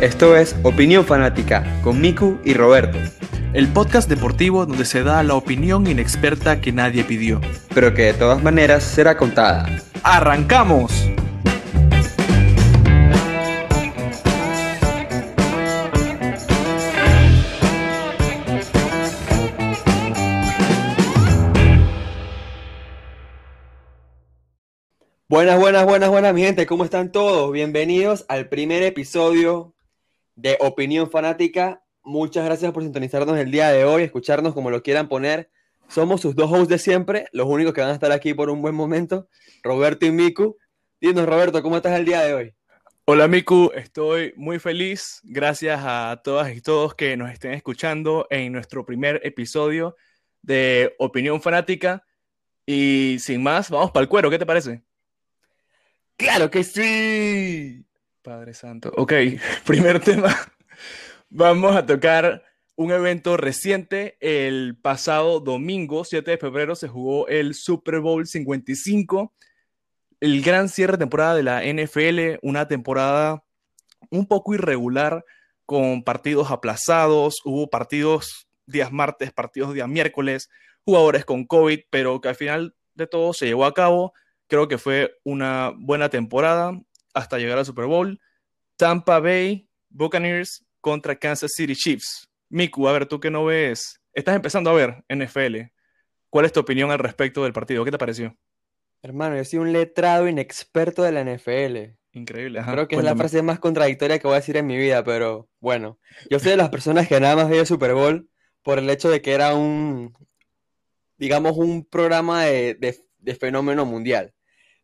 Esto es Opinión Fanática con Miku y Roberto. El podcast deportivo donde se da la opinión inexperta que nadie pidió. Pero que de todas maneras será contada. ¡Arrancamos! Buenas, buenas, buenas, buenas, mi gente. ¿Cómo están todos? Bienvenidos al primer episodio de Opinión Fanática. Muchas gracias por sintonizarnos el día de hoy, escucharnos como lo quieran poner. Somos sus dos hosts de siempre, los únicos que van a estar aquí por un buen momento, Roberto y Miku. Dinos, Roberto, ¿cómo estás el día de hoy? Hola Miku, estoy muy feliz. Gracias a todas y todos que nos estén escuchando en nuestro primer episodio de Opinión Fanática. Y sin más, vamos para el cuero, ¿qué te parece? ¡Claro que sí! Padre Santo. Ok, primer tema. Vamos a tocar un evento reciente. El pasado domingo, 7 de febrero, se jugó el Super Bowl 55. El gran cierre de temporada de la NFL, una temporada un poco irregular, con partidos aplazados. Hubo partidos días martes, partidos días miércoles, jugadores con COVID, pero que al final de todo se llevó a cabo Creo que fue una buena temporada hasta llegar al Super Bowl. Tampa Bay Buccaneers contra Kansas City Chiefs. Miku, a ver, tú que no ves, estás empezando a ver NFL. ¿Cuál es tu opinión al respecto del partido? ¿Qué te pareció? Hermano, yo soy un letrado inexperto de la NFL. Increíble. Ajá. Creo que es la frase más contradictoria que voy a decir en mi vida, pero bueno, yo soy de las personas que nada más veía Super Bowl por el hecho de que era un, digamos, un programa de, de fenómeno mundial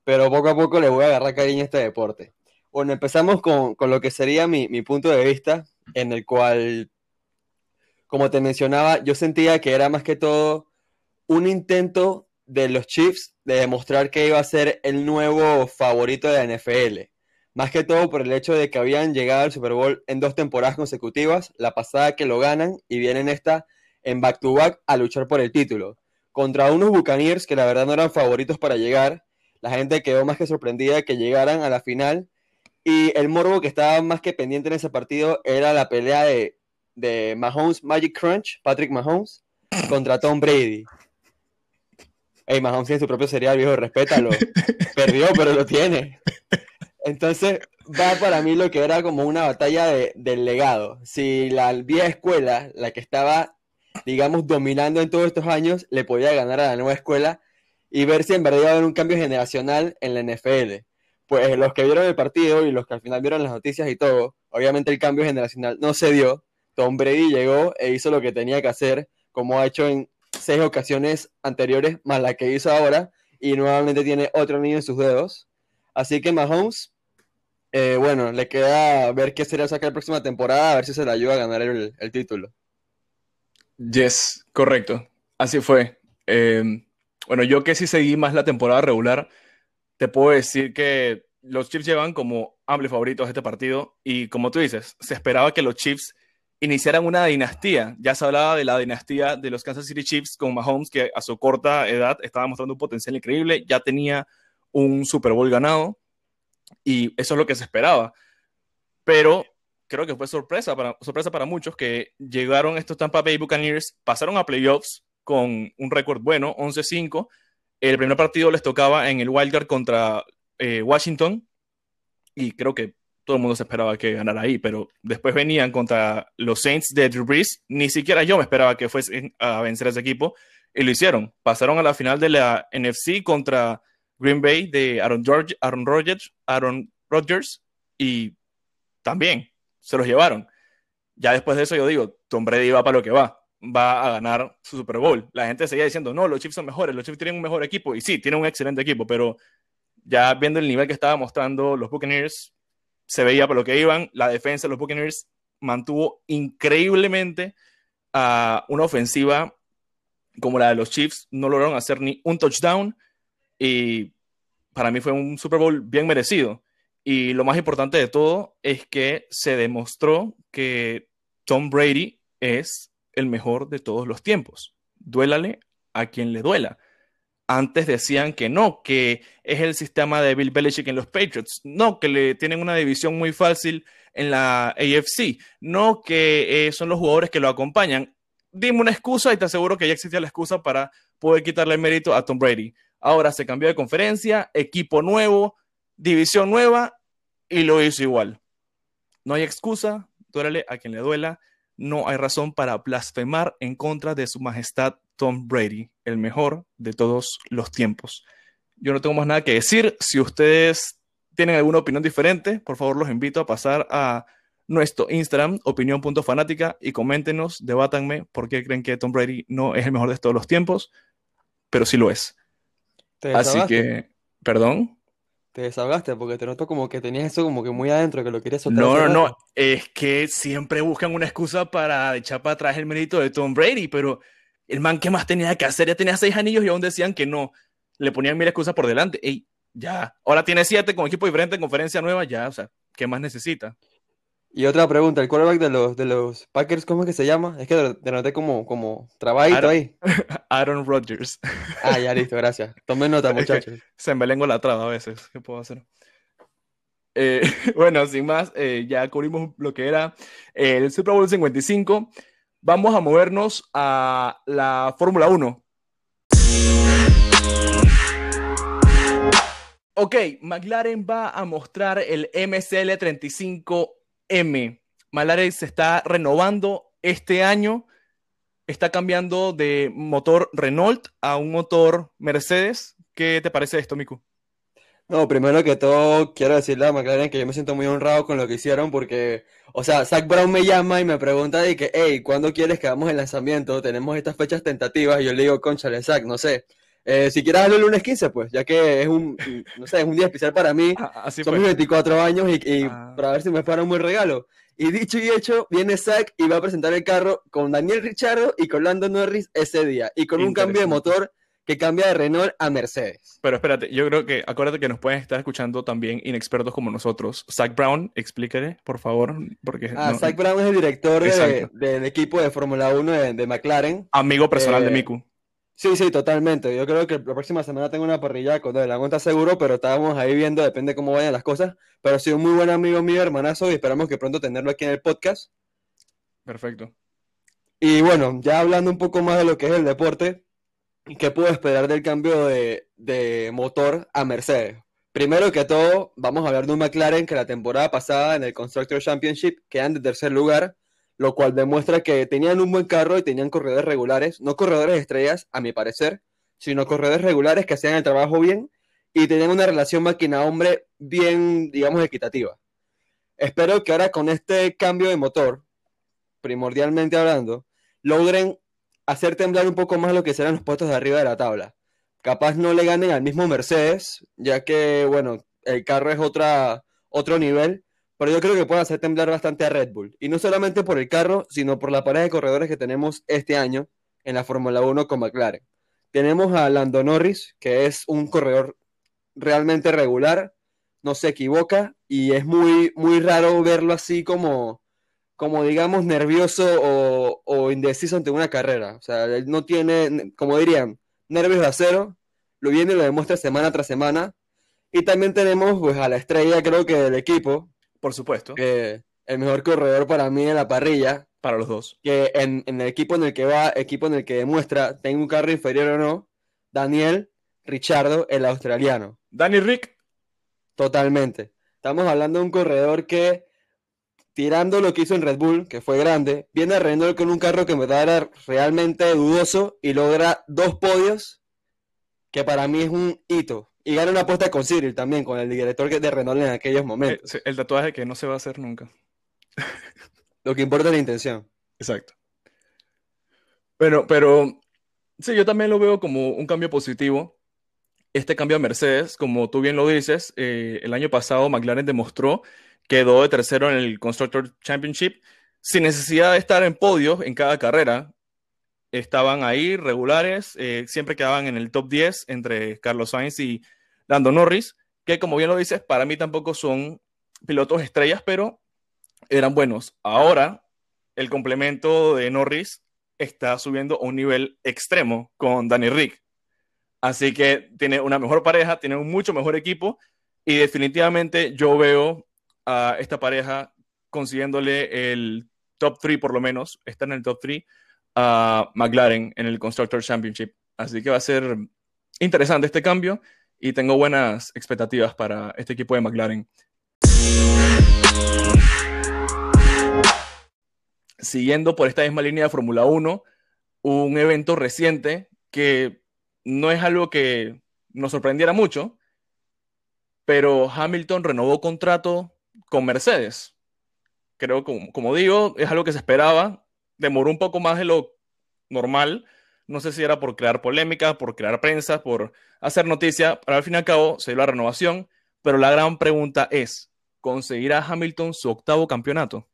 pero poco a poco le voy a agarrar cariño a este deporte. Bueno, empezamos con, con lo que sería mi, mi, punto de vista, en el cual, como te mencionaba, yo sentía que era más que todo un intento de los Chiefs de demostrar que iba a ser el nuevo favorito de la NFL. Más que todo por el hecho de que habían llegado al Super Bowl en dos temporadas consecutivas, la pasada que lo ganan y vienen esta en back-to-back -back a luchar por el título. Contra unos Buccaneers que la verdad no eran favoritos para llegar, la gente quedó más que sorprendida de que llegaran a la final. Y el morbo que estaba más que pendiente en ese partido era la pelea de, de Mahomes Magic Crunch, Patrick Mahomes, contra Tom Brady. Hey, Mahomes tiene su propio serial, viejo, respétalo. Perdió, pero lo tiene. Entonces, va para mí lo que era como una batalla de, del legado. Si la vieja escuela, la que estaba, digamos, dominando en todos estos años, le podía ganar a la nueva escuela, y ver si en verdad iba a haber un cambio generacional en la NFL. Pues los que vieron el partido y los que al final vieron las noticias y todo, obviamente el cambio generacional no se dio. Tom Brady llegó e hizo lo que tenía que hacer, como ha hecho en seis ocasiones anteriores, más la que hizo ahora, y nuevamente tiene otro niño en sus dedos. Así que Mahomes, eh, bueno, le queda ver qué sería sacar la próxima temporada, a ver si se le ayuda a ganar el, el título. Yes, correcto. Así fue. Eh, bueno, yo que sí seguí más la temporada regular, te puedo decir que los Chiefs llevan como amplios favoritos este partido y como tú dices, se esperaba que los Chiefs iniciaran una dinastía. Ya se hablaba de la dinastía de los Kansas City Chiefs con Mahomes, que a su corta edad estaba mostrando un potencial increíble, ya tenía un Super Bowl ganado y eso es lo que se esperaba. Pero creo que fue sorpresa para, sorpresa para muchos que llegaron estos Tampa Bay Buccaneers, pasaron a playoffs con un récord bueno, 11-5. El primer partido les tocaba en el Wildcard contra eh, Washington y creo que todo el mundo se esperaba que ganara ahí, pero después venían contra los Saints de Drew Brees. Ni siquiera yo me esperaba que fuesen a vencer a ese equipo y lo hicieron. Pasaron a la final de la NFC contra Green Bay de Aaron, George, Aaron Rodgers, Aaron Rodgers y también se los llevaron. Ya después de eso yo digo, Tom Brady va para lo que va va a ganar su Super Bowl. La gente seguía diciendo, no, los Chiefs son mejores, los Chiefs tienen un mejor equipo. Y sí, tienen un excelente equipo, pero ya viendo el nivel que estaba mostrando los Buccaneers, se veía por lo que iban. La defensa de los Buccaneers mantuvo increíblemente a una ofensiva como la de los Chiefs. No lograron hacer ni un touchdown y para mí fue un Super Bowl bien merecido. Y lo más importante de todo es que se demostró que Tom Brady es el mejor de todos los tiempos. Duélale a quien le duela. antes decían que no, que es el sistema de Bill Belichick en los Patriots, no, que le tienen una división muy fácil en la AFC, no que eh, son los jugadores que lo acompañan. Dime una excusa y te aseguro que ya existía la excusa para poder quitarle el mérito a Tom Brady. Ahora se cambió de conferencia, equipo nuevo, división nueva y lo hizo igual. No hay excusa, duélale a quien le duela, no hay razón para blasfemar en contra de su majestad Tom Brady, el mejor de todos los tiempos. Yo no tengo más nada que decir. Si ustedes tienen alguna opinión diferente, por favor los invito a pasar a nuestro Instagram, opinión.fanática, y coméntenos, debátanme por qué creen que Tom Brady no es el mejor de todos los tiempos, pero sí lo es. Así que, perdón. Te desahogaste porque te noto como que tenías eso como que muy adentro, que lo querías soltar. No, no, no. Es que siempre buscan una excusa para echar para atrás el mérito de Tom Brady, pero el man, ¿qué más tenía que hacer? Ya tenía seis anillos y aún decían que no. Le ponían mil excusas por delante. Ey, ya. Ahora tiene siete con equipo diferente en conferencia nueva, ya. O sea, ¿qué más necesita? Y otra pregunta, el quarterback de los, de los Packers, ¿cómo es que se llama? Es que te noté como, como trabajito ahí. Aaron Rodgers. Ah, ya listo, gracias. Tomen nota, muchachos. Es que se la traba a veces, ¿qué puedo hacer? Eh, bueno, sin más, eh, ya cubrimos lo que era el Super Bowl 55. Vamos a movernos a la Fórmula 1. Ok, McLaren va a mostrar el MCL35 M. Malares se está renovando este año, está cambiando de motor Renault a un motor Mercedes. ¿Qué te parece esto, Miku? No, primero que todo, quiero decirle a McLaren que yo me siento muy honrado con lo que hicieron porque, o sea, Zach Brown me llama y me pregunta de que, hey, ¿cuándo quieres que hagamos el lanzamiento? Tenemos estas fechas tentativas y yo le digo, conchale, Zach, no sé. Eh, si quieres darle el lunes 15, pues, ya que es un, no sé, es un día especial para mí. Ah, así Son mis 24 años y, ah. para ver si me fuera un buen regalo. Y dicho y hecho, viene Zach y va a presentar el carro con Daniel Richardo y con Lando Norris ese día. Y con un cambio de motor que cambia de Renault a Mercedes. Pero espérate, yo creo que, acuérdate que nos pueden estar escuchando también inexpertos como nosotros. Zach Brown, explíquele, por favor. Porque, ah, Zach Brown es el director del equipo de Fórmula 1 de, McLaren. Amigo personal de eh, Miku. Sí, sí, totalmente. Yo creo que la próxima semana tengo una parrilla con él. La cuenta seguro, pero estábamos ahí viendo, depende cómo vayan las cosas. Pero ha sido un muy buen amigo mío, hermanazo, y esperamos que pronto tenerlo aquí en el podcast. Perfecto. Y bueno, ya hablando un poco más de lo que es el deporte, ¿Qué puedo esperar del cambio de, motor a Mercedes? Primero que todo, vamos a hablar de un McLaren que la temporada pasada en el Constructor Championship quedan de tercer lugar, lo cual demuestra que tenían un buen carro y tenían corredores regulares, no corredores estrellas, a mi parecer, sino corredores regulares que hacían el trabajo bien y tenían una relación máquina-hombre bien, digamos, equitativa. Espero que ahora con este cambio de motor, primordialmente hablando, logren hacer temblar un poco más lo que serán los puestos de arriba de la tabla. Capaz no le ganen al mismo Mercedes, ya que, bueno, el carro es otra, otro nivel, pero yo creo que pueden hacer temblar bastante a Red Bull. Y no solamente por el carro, sino por la pareja de corredores que tenemos este año en la Fórmula 1 con McLaren. Tenemos a Lando Norris, que es un corredor realmente regular, no se equivoca y es muy, muy raro verlo así como, como digamos, nervioso o, indeciso ante una carrera. O sea, él no tiene, como dirían, nervios de acero, lo viene y lo demuestra semana tras semana. Y también tenemos pues a la estrella, creo que del equipo. Por supuesto. el mejor corredor para mí en la parrilla. Para los dos. Que en, en, el equipo en el que va, equipo en el que demuestra, tengo un carro inferior o no, Daniel Richardo, el australiano. Danny Rick. Totalmente. Estamos hablando de un corredor que tirando lo que hizo en Red Bull, que fue grande, viene a Renault con un carro que me era realmente dudoso y logra dos podios, que para mí es un hito. Y gana una apuesta con Cyril también, con el director de Renault en aquellos momentos. El, el tatuaje que no se va a hacer nunca. lo que importa es la intención. Exacto. Pero, pero sí, yo también lo veo como un cambio positivo. Este cambio a Mercedes, como tú bien lo dices, eh, el año pasado McLaren demostró quedó de tercero en el Constructor Championship sin necesidad de estar en podio en cada carrera. Estaban ahí regulares, eh, siempre quedaban en el top 10 entre Carlos Sainz y Lando Norris, que como bien lo dices, para mí tampoco son pilotos estrellas, pero eran buenos. Ahora, el complemento de Norris está subiendo a un nivel extremo con Danny Rick. Así que tiene una mejor pareja, tiene un mucho mejor equipo y definitivamente yo veo a esta pareja consiguiéndole el top 3 por lo menos, está en el top 3 a McLaren en el Constructor Championship. Así que va a ser interesante este cambio y tengo buenas expectativas para este equipo de McLaren. Siguiendo por esta misma línea de Fórmula 1, un evento reciente que no es algo que nos sorprendiera mucho, pero Hamilton renovó contrato con Mercedes. Creo que, como digo, es algo que se esperaba. Demoró un poco más de lo normal. No sé si era por crear polémica, por crear prensa, por hacer noticia, pero al fin y al cabo se dio la renovación. Pero la gran pregunta es, ¿conseguirá Hamilton su octavo campeonato?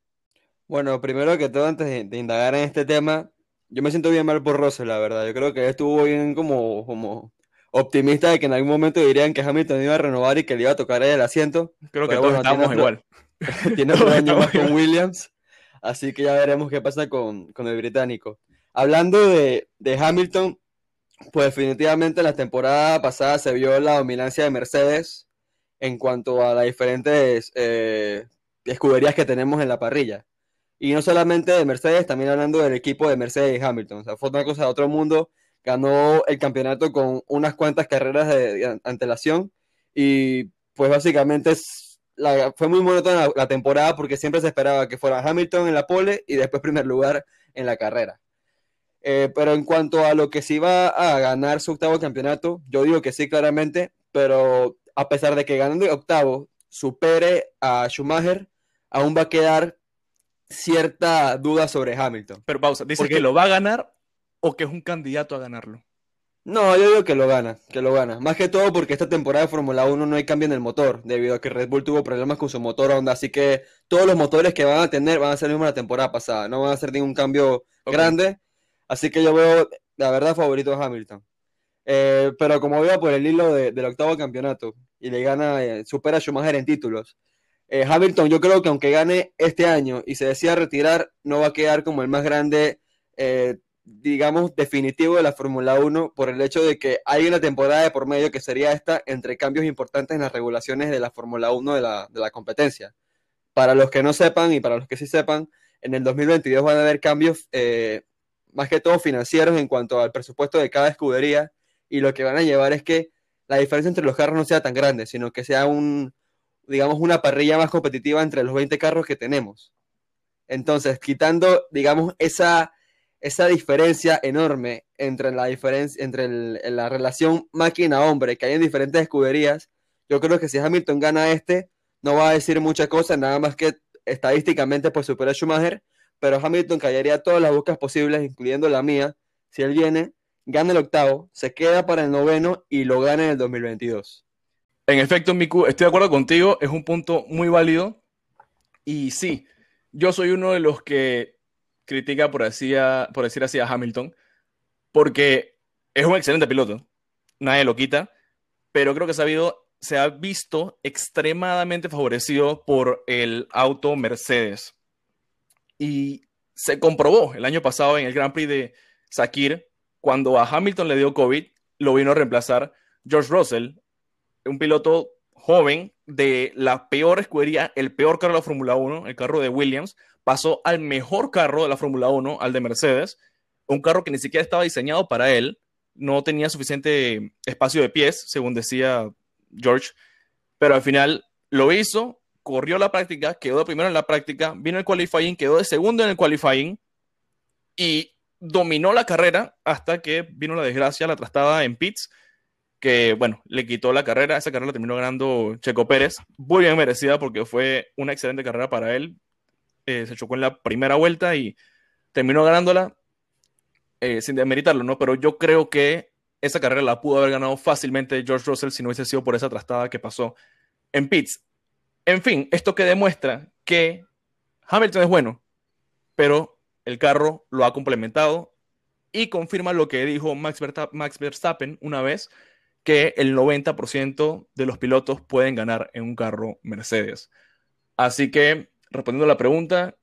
Bueno, primero que todo, antes de, indagar en este tema, yo me siento bien mal por Russell, la verdad. Yo creo que estuvo bien como, como optimista de que en algún momento dirían que Hamilton iba a renovar y que le iba a tocar el asiento. Creo que todos estamos igual. tiene un año más con Williams, así que ya veremos qué pasa con, con el británico. Hablando de, de, Hamilton, pues definitivamente la temporada pasada se vio la dominancia de Mercedes en cuanto a las diferentes eh, escuderías que tenemos en la parrilla. Y no solamente de Mercedes, también hablando del equipo de Mercedes y Hamilton. O sea, fue una cosa de otro mundo ganó el campeonato con unas cuantas carreras de, antelación y pues básicamente fue muy monótona la, temporada porque siempre se esperaba que fuera Hamilton en la pole y después primer lugar en la carrera. Eh, pero en cuanto a lo que se iba a ganar su octavo campeonato, yo digo que sí claramente, pero a pesar de que ganando el octavo supere a Schumacher, aún va a quedar cierta duda sobre Hamilton. Pero pausa, dice que lo va a ganar o que es un candidato a ganarlo? No, yo digo que lo gana, que lo gana. Más que todo porque esta temporada de Fórmula 1 no hay cambio en el motor, debido a que Red Bull tuvo problemas con su motor Honda, así que todos los motores que van a tener van a ser los mismos la temporada pasada, no van a hacer ningún cambio grande, así que yo veo, la verdad, favorito a Hamilton. Eh, pero como veo por el hilo del octavo campeonato y le gana, eh, supera a Schumacher en títulos. Eh, Hamilton, yo creo que aunque gane este año y se decida retirar, no va a quedar como el más grande digamos, definitivo de la Fórmula 1 por el hecho de que hay una temporada de por medio que sería esta entre cambios importantes en las regulaciones de la Fórmula 1 de la, de la competencia. Para los que no sepan y para los que sí sepan, en el 2022 van a haber cambios más que todo financieros en cuanto al presupuesto de cada escudería y lo que van a llevar es que la diferencia entre los carros no sea tan grande, sino que sea un, digamos, una parrilla más competitiva entre los 20 carros que tenemos. Entonces, quitando, digamos, esa esa diferencia enorme entre la diferencia entre la relación máquina-hombre que hay en diferentes escuderías, yo creo que si Hamilton gana este, no va a decir muchas cosas, nada más que estadísticamente por superar a Schumacher, pero Hamilton callaría todas las buscas posibles, incluyendo la mía, si él viene, gana el octavo, se queda para el noveno y lo gana en el 2022. En efecto, Miku, estoy de acuerdo contigo, es un punto muy válido. Y sí, yo soy uno de los que critica, por, por decir así, a Hamilton, porque es un excelente piloto, nadie lo quita, pero creo que ha, se ha visto extremadamente favorecido por el auto Mercedes. Y se comprobó el año pasado en el Grand Prix de Sakir, cuando a Hamilton le dio COVID, lo vino a reemplazar George Russell, un piloto joven de la peor escudería, el peor carro de la Fórmula 1, el carro de Williams, pasó al mejor carro de la Fórmula 1, al de Mercedes, un carro que ni siquiera estaba diseñado para él, no tenía suficiente espacio de pies, según decía George, pero al final lo hizo, corrió la práctica, quedó de primero en la práctica, vino el qualifying, quedó de segundo en el qualifying y dominó la carrera hasta que vino la desgracia, la trastada en pits, que bueno, le quitó la carrera, esa carrera la terminó ganando Checo Pérez, muy bien merecida porque fue una excelente carrera para él, eh, se chocó en la primera vuelta y terminó ganándola eh, sin demeritarlo, ¿no? Pero yo creo que esa carrera la pudo haber ganado fácilmente George Russell si no hubiese sido por esa trastada que pasó en pits. En fin, esto que demuestra que Hamilton es bueno, pero el carro lo ha complementado y confirma lo que dijo Max, Max Verstappen una vez, que el 90% de los pilotos pueden ganar en un carro Mercedes. Así que respondiendo a la pregunta,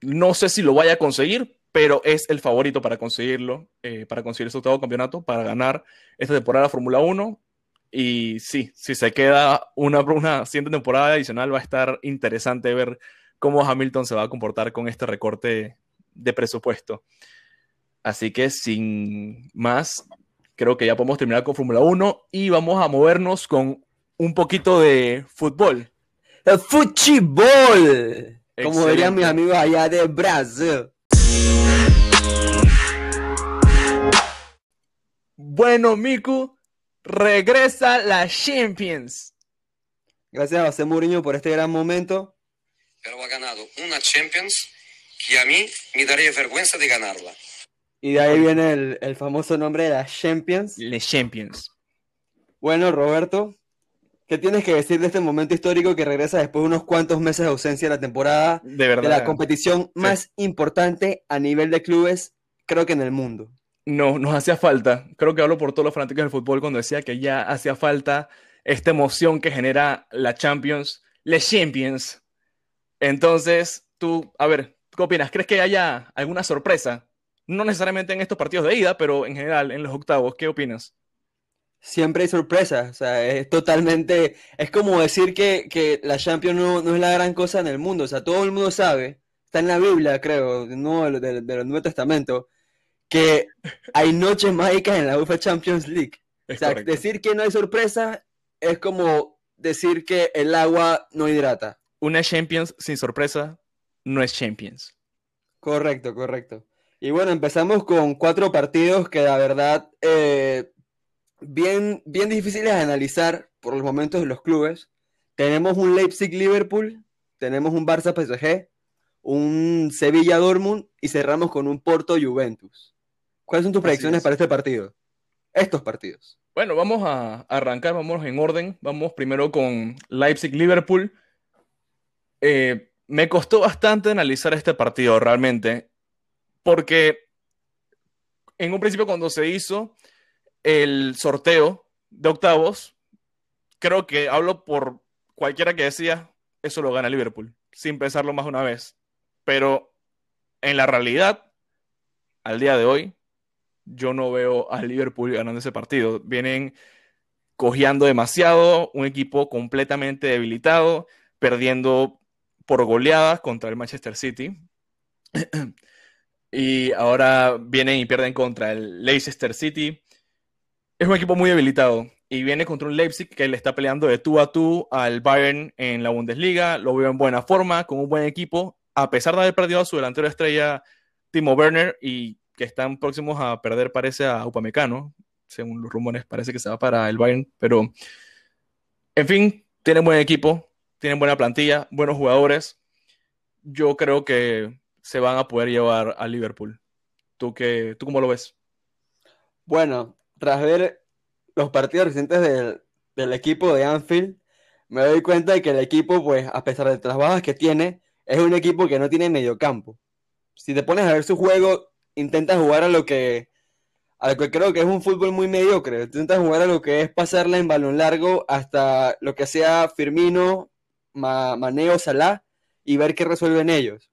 no sé si lo vaya a conseguir, pero es el favorito para conseguirlo, eh, para conseguir su octavo campeonato, para ganar esta temporada Fórmula 1. Y sí, si se queda una, una siguiente temporada adicional, va a estar interesante ver cómo Hamilton se va a comportar con este recorte de presupuesto. Así que sin más, creo que ya podemos terminar con Fórmula 1 y vamos a movernos con un poquito de fútbol. El fútbol, como dirían mis amigos allá de Brasil. Bueno, Miku, regresa la Champions. Gracias a José Mourinho por este gran momento. Pero ha ganado una Champions que a mí me daría vergüenza de ganarla. Y de ahí viene el, el famoso nombre de la Champions. Le Champions. Bueno, Roberto, ¿qué tienes que decir de este momento histórico que regresa después de unos cuantos meses de ausencia de la temporada De verdad. de la competición más importante a nivel de clubes, creo que en el mundo? No, nos hacía falta. Creo que hablo por todos los fanáticos del fútbol cuando decía que ya hacía falta esta emoción que genera la Champions, Le Champions. Entonces, tú, a ver, ¿qué opinas? ¿Crees que haya alguna sorpresa? No necesariamente en estos partidos de ida, pero en general, en los octavos, ¿qué opinas? Siempre hay sorpresas, o sea, es totalmente, es como decir que, que la Champions no, no es la gran cosa en el mundo, o sea, todo el mundo sabe, está en la Biblia, creo, no del, del Nuevo Testamento, que hay noches mágicas en la UEFA Champions League. O Es sea, correcto. decir que no hay sorpresa es como decir que el agua no hidrata. Una Champions sin sorpresa no es Champions. Correcto, correcto. Y bueno, empezamos con cuatro partidos que la verdad eh, bien, bien difíciles de analizar por los momentos de los clubes. Tenemos un Leipzig-Liverpool, tenemos un Barça-PSG, un Sevilla-Dortmund y cerramos con un Porto-Juventus. ¿Cuáles son tus predicciones es. para este partido? Estos partidos. Bueno, vamos a arrancar, vamos en orden. Vamos primero con Leipzig-Liverpool. Eh, me costó bastante analizar este partido realmente, porque en un principio cuando se hizo el sorteo de octavos, creo que hablo por cualquiera que decía, eso lo gana Liverpool, sin pensarlo más una vez. Pero en la realidad, al día de hoy, yo no veo a Liverpool ganando ese partido. Vienen cojeando demasiado, un equipo completamente debilitado, perdiendo por goleadas contra el Manchester City. y ahora vienen y pierden contra el Leicester City. Es un equipo muy debilitado y viene contra un Leipzig que le está peleando de tú a tú al Bayern en la Bundesliga. Lo veo en buena forma, con un buen equipo, a pesar de haber perdido a su delantero estrella Timo Werner y que están próximos a perder, parece, a Upamecano. Según los rumores, parece que se va para el Bayern, pero en fin, tienen buen equipo, tienen buena plantilla, buenos jugadores. Yo creo que se van a poder llevar a Liverpool. ¿Tú, qué, ¿Tú cómo lo ves? Bueno, tras ver los partidos recientes del, del equipo de Anfield, me doy cuenta de que el equipo, pues, a pesar de las bajas que tiene, es un equipo que no tiene mediocampo. Si te pones a ver su juego, intenta jugar a lo que, a lo que creo que es un fútbol muy mediocre. Intenta jugar a lo que es pasarla en balón largo hasta lo que sea Firmino, Ma- Maneo, Salah y ver qué resuelven ellos.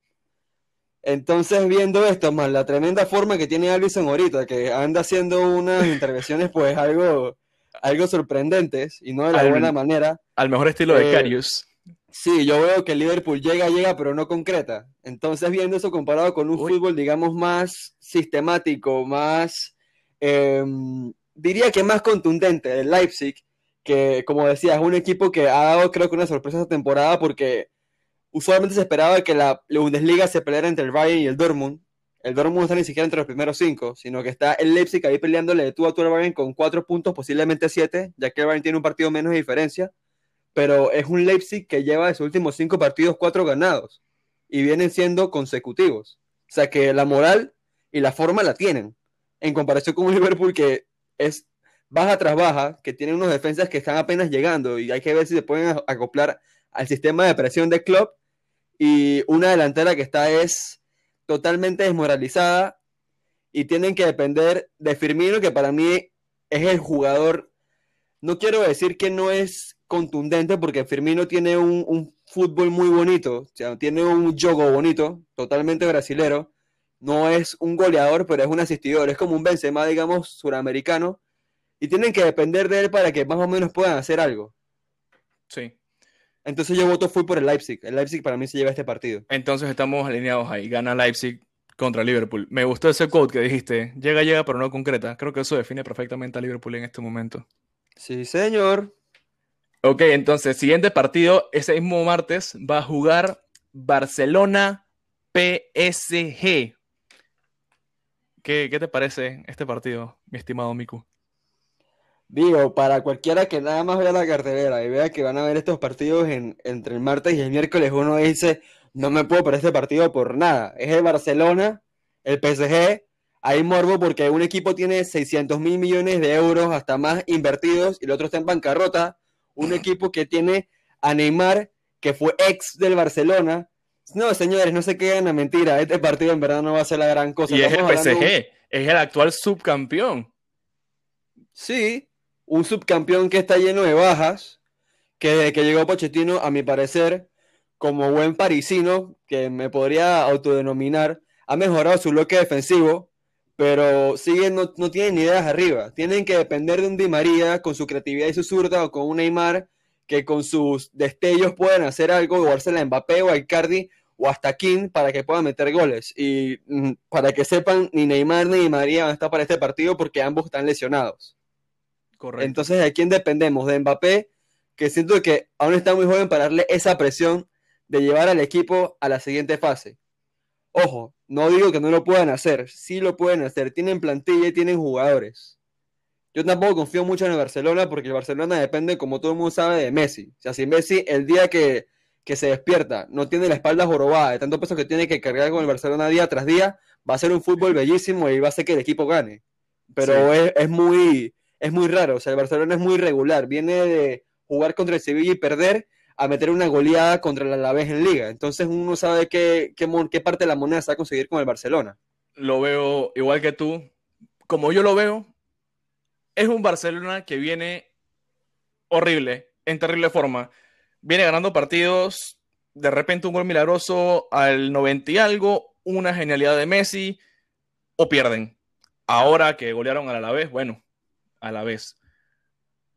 Entonces, viendo esto, más la tremenda forma que tiene Alisson ahorita, que anda haciendo unas intervenciones, pues algo, algo sorprendentes y no de la Al- buena manera. Al mejor estilo de Eh, Karius. Sí, yo veo que el Liverpool llega, llega, pero no concreta. Entonces, viendo eso comparado con un Uy. fútbol, digamos, más sistemático, más, em, diría que más contundente del Leipzig, que como decía, es un equipo que ha dado, creo que una sorpresa esta temporada, porque usualmente se esperaba que la Bundesliga se peleara entre el Bayern y el Dortmund. El Dortmund no está ni siquiera entre los primeros cinco, sino que está el Leipzig ahí peleándole de tú a tú al Bayern con cuatro puntos, posiblemente siete, ya que el Bayern tiene un partido menos de diferencia pero es un Leipzig que lleva de sus últimos cinco partidos cuatro ganados y vienen siendo consecutivos. O sea que la moral y la forma la tienen, en comparación con un Liverpool que es baja tras baja, que tiene unos defensas que están apenas llegando y hay que ver si se pueden acoplar al sistema de presión de Klopp y una delantera que está es totalmente desmoralizada y tienen que depender de Firmino, que para mí es el jugador no quiero decir que no es contundente porque Firmino tiene un, un fútbol muy bonito, o sea, tiene un juego bonito, totalmente brasilero, no es un goleador, pero es un asistidor, es como un Benzema, digamos, suramericano, y tienen que depender de él para que más o menos puedan hacer algo. Sí. Entonces yo voto fui por el Leipzig. El Leipzig para mí se lleva este partido. Entonces estamos alineados ahí. Gana Leipzig contra Liverpool. Me gustó ese quote que dijiste. Llega, llega, pero no concreta. Creo que eso define perfectamente a Liverpool en este momento. Sí, señor. Ok, entonces, siguiente partido, ese mismo martes, va a jugar Barcelona PSG. ¿Qué, qué te parece este partido, mi estimado Miku? Digo, para cualquiera que nada más vea la cartelera y vea que van a ver estos partidos en, entre el martes y el miércoles, uno dice, no me puedo perder este partido por nada. Es el Barcelona, el PSG, hay morbo porque un equipo tiene 600 mil millones de euros hasta más invertidos y el otro está en bancarrota. Un equipo que tiene a Neymar, que fue ex del Barcelona. No, señores, no se queden a mentira. Este partido en verdad no va a ser la gran cosa. Y es el un- PSG, es el actual subcampeón. Sí, un subcampeón que está lleno de bajas, que desde que llegó Pochettino, a mi parecer, como buen parisino, que me podría autodenominar, ha mejorado su bloque defensivo, pero sigue, no, no tienen ideas arriba. Tienen que depender de un Di María con su creatividad y su zurda, o con un Neymar que con sus destellos puedan hacer algo, jugársela a Mbappé o a Icardi o hasta King para que puedan meter goles. Y mm, para que sepan, ni Neymar ni Di María van a estar para este partido porque ambos están lesionados. Correcto. Entonces, ¿de quién dependemos? De Mbappé, que siento que aún está muy joven para darle esa presión de llevar al equipo a la siguiente fase. Ojo, no digo que no lo puedan hacer, sí lo pueden hacer, tienen plantilla y tienen jugadores. Yo tampoco confío mucho en el Barcelona porque el Barcelona depende, como todo el mundo sabe, de Messi. O sea, si Messi el día que, que se despierta no tiene la espalda jorobada de tanto peso que tiene que cargar con el Barcelona día tras día, va a ser un fútbol bellísimo y va a hacer que el equipo gane. Pero es, es muy, es muy raro, o sea, el Barcelona es muy regular, viene de jugar contra el Sevilla y perder a meter una goleada contra el Alavés en Liga. Entonces uno sabe qué, qué, qué parte de la moneda se va a conseguir con el Barcelona. Lo veo igual que tú. Como yo lo veo, es un Barcelona que viene horrible, en terrible forma. Viene ganando partidos, de repente un gol milagroso al 90 y algo, una genialidad de Messi, o pierden. Ahora que golearon al Alavés, bueno, a la vez.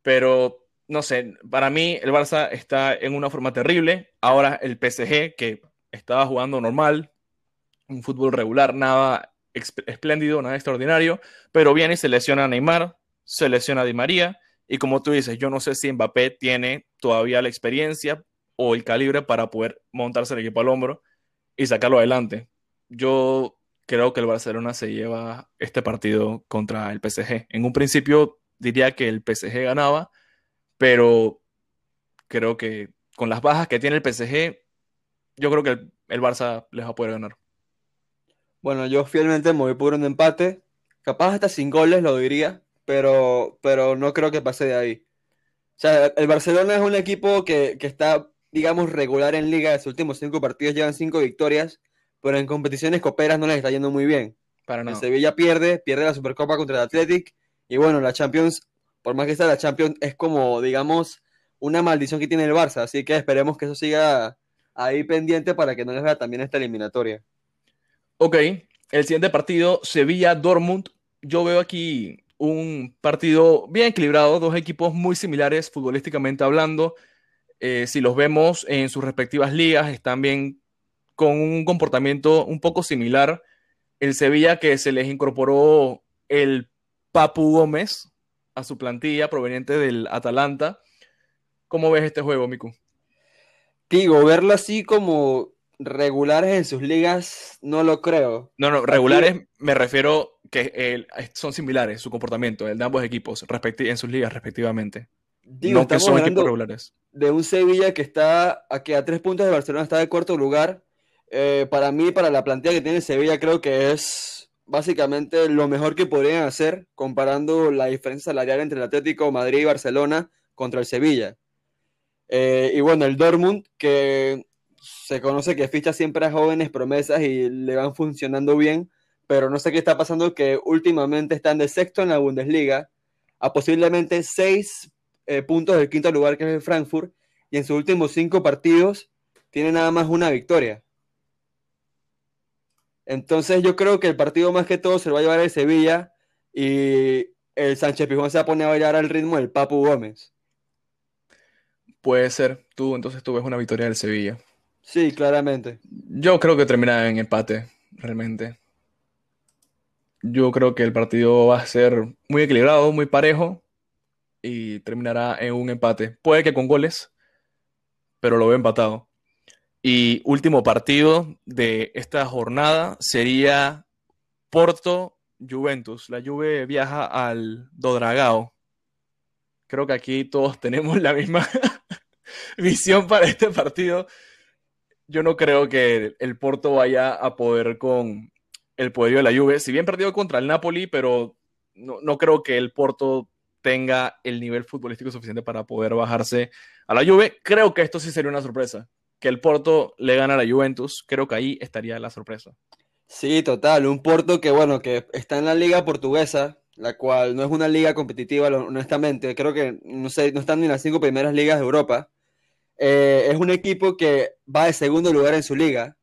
Pero no sé, para mí el Barça está en una forma terrible. Ahora el PSG, que estaba jugando normal, un fútbol regular, nada espléndido, nada extraordinario, pero viene y se lesiona a Neymar, se lesiona a Di María, y como tú dices, yo no sé si Mbappé tiene todavía la experiencia o el calibre para poder montarse el equipo al hombro y sacarlo adelante. Yo creo que el Barcelona se lleva este partido contra el PSG. En un principio diría que el PSG ganaba, pero creo que con las bajas que tiene el PSG, yo creo que el, el Barça les va a poder ganar. Bueno, yo fielmente me voy por un empate, capaz hasta sin goles lo diría, pero, pero no creo que pase de ahí. O sea, el Barcelona es un equipo que, que está, digamos, regular en liga, de sus últimos cinco partidos llevan cinco victorias, pero en competiciones coperas no les está yendo muy bien. Para El nada. Sevilla pierde, pierde la Supercopa contra el Athletic, y bueno, la Champions, por más que sea la Champions, es como, digamos, una maldición que tiene el Barça, así que esperemos que eso siga ahí pendiente para que no les vea también esta eliminatoria. Ok, el siguiente partido, Sevilla-Dortmund. Yo veo aquí un partido bien equilibrado, dos equipos muy similares futbolísticamente hablando. Eh, si los vemos en sus respectivas ligas, están bien con un comportamiento un poco similar. El Sevilla que se les incorporó el Papu Gómez a su plantilla proveniente del Atalanta. ¿Cómo ves este juego, Miku? Digo, verlo así como regulares en sus ligas, no lo creo. No, no, regulares me refiero que eh, son similares su comportamiento, el de ambos equipos, en sus ligas respectivamente. Digo, no que son equipos regulares. de un Sevilla que está a, que a tres puntos de Barcelona, está de cuarto lugar. Eh, para mí, para la plantilla que tiene Sevilla, creo que es básicamente lo mejor que podrían hacer comparando la diferencia salarial entre el Atlético Madrid y Barcelona contra el Sevilla. Eh, y bueno, el Dortmund, que se conoce que ficha siempre a jóvenes promesas y le van funcionando bien, pero no sé qué está pasando, que últimamente están de sexto en la Bundesliga a posiblemente seis eh, puntos del quinto lugar, que es el Frankfurt, y en sus últimos cinco partidos tiene nada más una victoria. Entonces yo creo que el partido más que todo se lo va a llevar el Sevilla y el Sánchez Pijón se va a poner a bailar al ritmo del Papu Gómez. Puede ser. Tú, entonces tú ves una victoria del Sevilla. Sí, claramente. Yo creo que termina en empate, realmente. Yo creo que el partido va a ser muy equilibrado, muy parejo y terminará en un empate. Puede que con goles, pero lo veo empatado. Y último partido de esta jornada sería Porto Juventus. La Juve viaja al Dodragao. Creo que aquí todos tenemos la misma visión para este partido. Yo no creo que el Porto vaya a poder con el poderío de la Juve. Si bien perdió contra el Napoli, pero no, no creo que el Porto tenga el nivel futbolístico suficiente para poder bajarse a la Juve. Creo que esto sí sería una sorpresa. Que el Porto le gana a la Juventus, creo que ahí estaría la sorpresa. Sí, total. Un Porto que, bueno, que está en la liga portuguesa, la cual no es una liga competitiva, honestamente. Creo que no, sé, no están ni en las cinco primeras ligas de Europa. Eh, es un equipo que va de segundo lugar en su liga.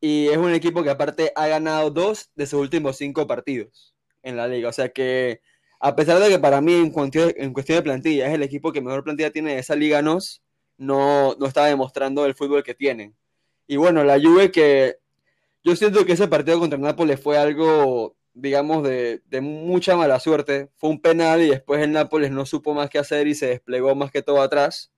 Y es un equipo que aparte ha ganado dos de sus últimos cinco partidos en la liga. O sea que, a pesar de que para mí en cuestión, en cuestión de plantilla es el equipo que mejor plantilla tiene de esa liga NOS, no, no está demostrando el fútbol que tienen. Y bueno, la Juve que yo siento que ese partido contra Nápoles fue algo, digamos, de, de, mucha mala suerte. Fue un penal y después el Nápoles no supo más qué hacer y se desplegó más que todo atrás.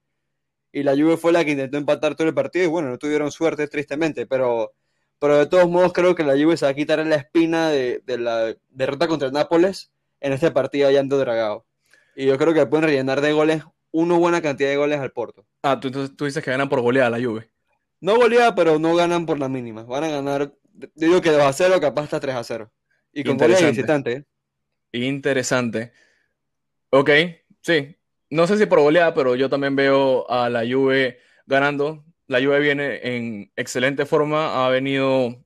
Y la Juve fue la que intentó empatar todo el partido y bueno, no tuvieron suerte tristemente, pero, pero de todos modos creo que la Juve se va a quitar la espina de, de la derrota contra el Nápoles en este partido allá en Dragao. Y yo creo que pueden rellenar de goles una buena cantidad de goles al Porto. Ah, tú, entonces tú dices que ganan por goleada la Juve. No goleada, pero no ganan por la mínima. Van a ganar, digo que 2 a 0, capaz hasta 3 a 0. Y con goles de visitante. ¿eh? Interesante. Ok, sí. No sé si por goleada, pero yo también veo a la Juve ganando. La Juve viene en excelente forma, ha venido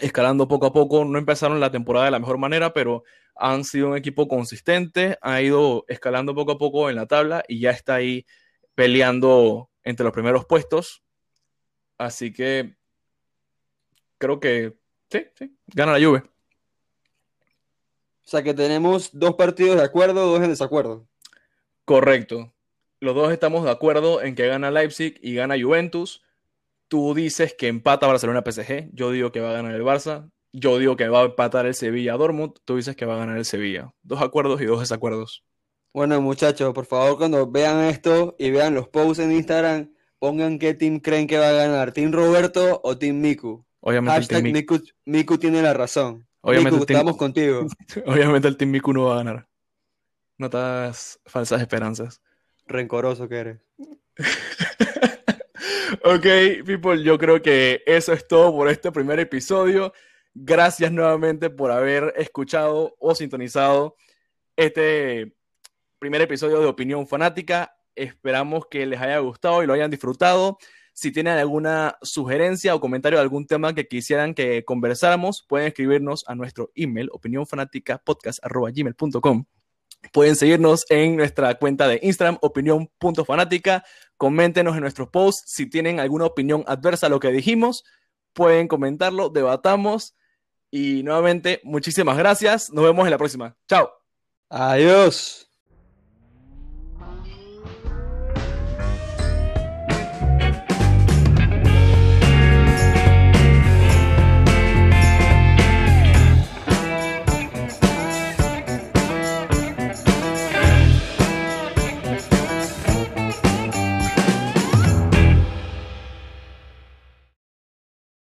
escalando poco a poco. No empezaron la temporada de la mejor manera, pero han sido un equipo consistente, ha ido escalando poco a poco en la tabla y ya está ahí peleando entre los primeros puestos. Así que creo que sí, sí, gana la Juve. O sea que tenemos dos partidos de acuerdo, dos en desacuerdo. Correcto. Los dos estamos de acuerdo en que gana Leipzig y gana Juventus. Tú dices que empata Barcelona PSG. Yo digo que va a ganar el Barça. Yo digo que va a empatar el Sevilla Dortmund. Tú dices que va a ganar el Sevilla. Dos acuerdos y dos desacuerdos. Bueno, muchachos, por favor, cuando vean esto y vean los posts en Instagram, pongan qué team creen que va a ganar, Team Roberto o Team Miku. Obviamente Hashtag el team Miku, Miku tiene la razón. Obviamente Miku, el team- estamos contigo. Obviamente el Team Miku no va a ganar. No te das falsas esperanzas. Rencoroso que eres. ok, people, yo creo que eso es todo por este primer episodio. Gracias nuevamente por haber escuchado o sintonizado este primer episodio de Opinión Fanática. Esperamos que les haya gustado y lo hayan disfrutado. Si tienen alguna sugerencia o comentario de algún tema que quisieran que conversáramos, pueden escribirnos a nuestro email opinionfanaticapodcast.gmail.com. Pueden seguirnos en nuestra cuenta de Instagram, opinión.fanática. Coméntenos en nuestros posts si tienen alguna opinión adversa a lo que dijimos. Pueden comentarlo, debatamos. Y nuevamente, muchísimas gracias. Nos vemos en la próxima. Chao. Adiós.